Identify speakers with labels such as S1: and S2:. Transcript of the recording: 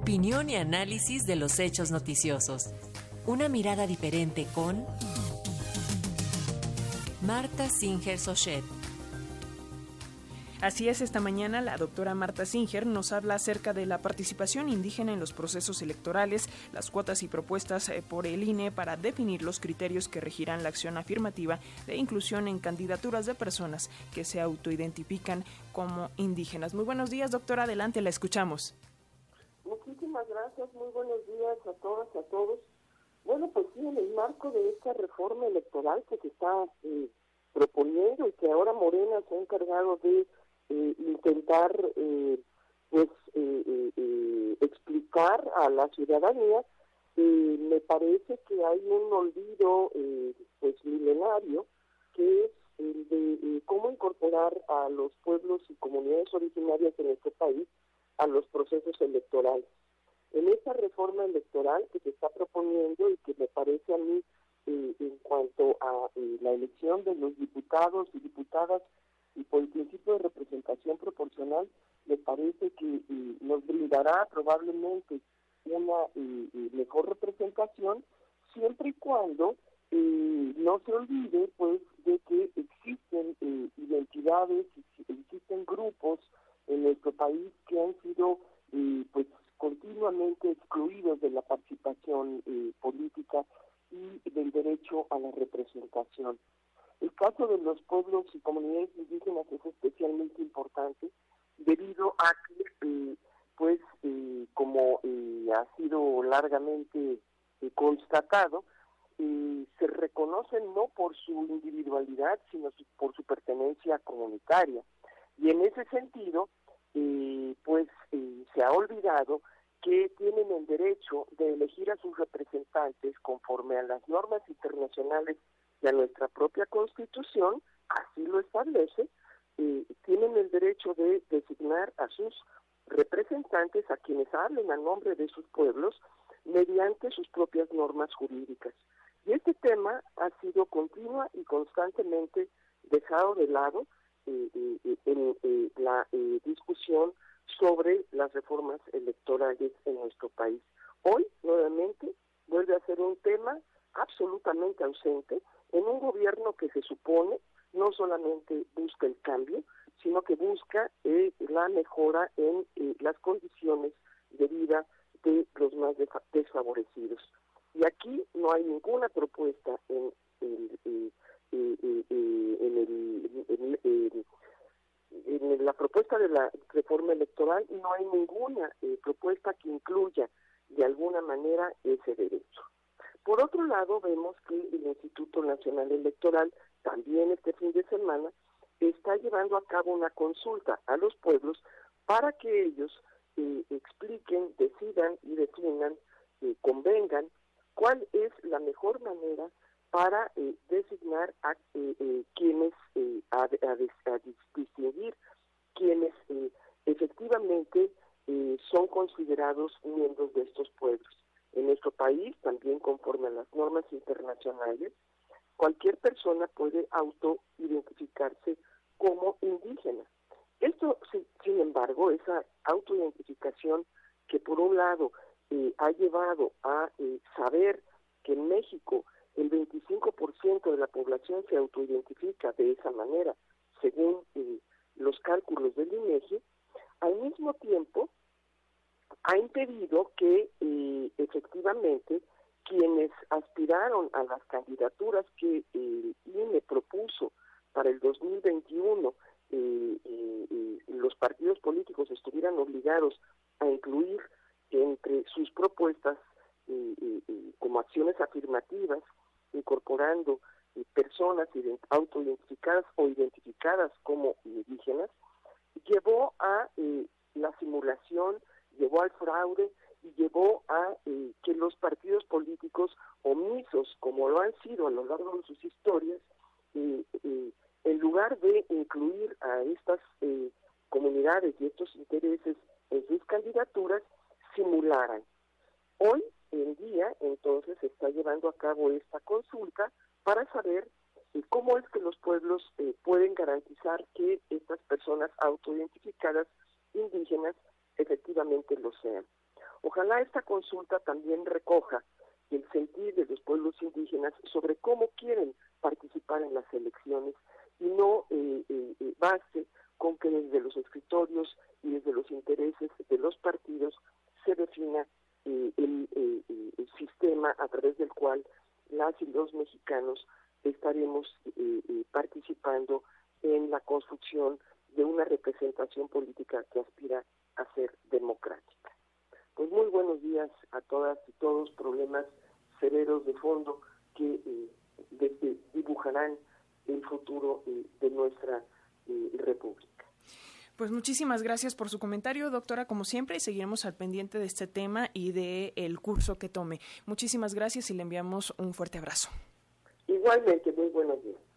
S1: Opinión y análisis de los hechos noticiosos. Una mirada diferente con Marta Singer Sochet.
S2: Así es, esta mañana la doctora Marta Singer nos habla acerca de la participación indígena en los procesos electorales, las cuotas y propuestas eh, por el INE para definir los criterios que regirán la acción afirmativa de inclusión en candidaturas de personas que se autoidentifican como indígenas. Muy buenos días, doctora. Adelante, la escuchamos.
S3: Muchísimas gracias. Muy buenos días a todas y a todos. Bueno, pues sí, en el marco de esta reforma electoral que se está eh, proponiendo y que ahora Morena se ha encargado de eh, intentar eh, pues eh, explicar a la ciudadanía me parece que hay un olvido pues milenario que es el de cómo incorporar a los pueblos y comunidades originarias de nuestro país a los procesos electorales. En esta reforma electoral que se está proponiendo y que me parece a mí en cuanto a la elección de los diputados y diputadas y por el principio de representación proporcional me parece que eh, nos brindará probablemente una eh, eh, mejor representación siempre y cuando no se olvide pues de que existen identidades existen grupos en nuestro país que han sido pues continuamente excluidos de la participación política y del derecho a la representación el caso de los pueblos y comunidades indígenas es especialmente importante debido a que, eh, pues, eh, como eh, ha sido largamente constatado, se reconocen no por su individualidad, sino por su pertenencia comunitaria. Y en ese sentido, pues, se ha olvidado que tienen el derecho de elegir a sus representantes conforme a las normas internacionales y a nuestra propia constitución, así lo establece, eh, tienen el derecho de designar a sus representantes, a quienes hablen a nombre de sus pueblos, mediante sus propias normas jurídicas. Y este tema ha sido continua y constantemente dejado de lado eh, eh, en la discusión sobre las reformas electorales en nuestro país. Hoy, nuevamente, vuelve a ser un tema absolutamente ausente en un gobierno que se supone no solamente busca el cambio, sino que busca eh, la mejora en eh, las condiciones de vida de los más desfavorecidos. Y aquí no hay ninguna propuesta en, en, en la propuesta de la reforma electoral, no hay ninguna eh, propuesta que incluya de alguna manera ese derecho. Por otro lado, vemos que el Instituto Nacional Electoral, también este fin de semana, está llevando a cabo una consulta a los pueblos para que ellos eh, expliquen, decidan y definan, eh, convengan cuál es la mejor manera para eh, designar a quienes, a, a, distinguir quienes efectivamente son considerados miembros de estos pueblos. En nuestro país, también conforme a las normas internacionales, cualquier persona puede autoidentificarse como indígena. Esto, sin embargo, esa autoidentificación que por un lado eh, ha llevado a eh, saber que en México el 25% de la población se autoidentifica de esa manera, según eh, los cálculos del INEGI, al mismo tiempo ha impedido que eh, efectivamente quienes aspiraron a las candidaturas que el INE propuso para el 2021, eh, eh, los partidos políticos estuvieran obligados a incluir entre sus propuestas como acciones afirmativas, incorporando personas autoidentificadas o identificadas como indígenas, llevó a la simulación llevó al fraude y llevó a eh, que los partidos políticos omisos, como lo han sido a lo largo de sus historias, eh, eh, en lugar de incluir a estas comunidades y estos intereses en sus candidaturas, simularan. Hoy en día, entonces, se está llevando a cabo esta consulta para saber cómo es que los pueblos pueden garantizar que estas personas autoidentificadas indígenas efectivamente lo sean. Ojalá esta consulta también recoja el sentir de los pueblos indígenas sobre cómo quieren participar en las elecciones y no eh, eh, eh, baste con que desde los escritorios y desde los intereses de los partidos se defina el, sistema a través del cual las y los mexicanos estaremos participando en la construcción de una representación política que aspira a ser democrática. Pues muy buenos días a todas y todos, problemas severos de fondo que eh, dibujarán el futuro eh, de nuestra eh, república.
S2: Pues muchísimas gracias por su comentario, doctora, como siempre, y seguiremos al pendiente de este tema y del el curso que tome. Muchísimas gracias y le enviamos un fuerte abrazo.
S3: Igualmente, muy buenos días.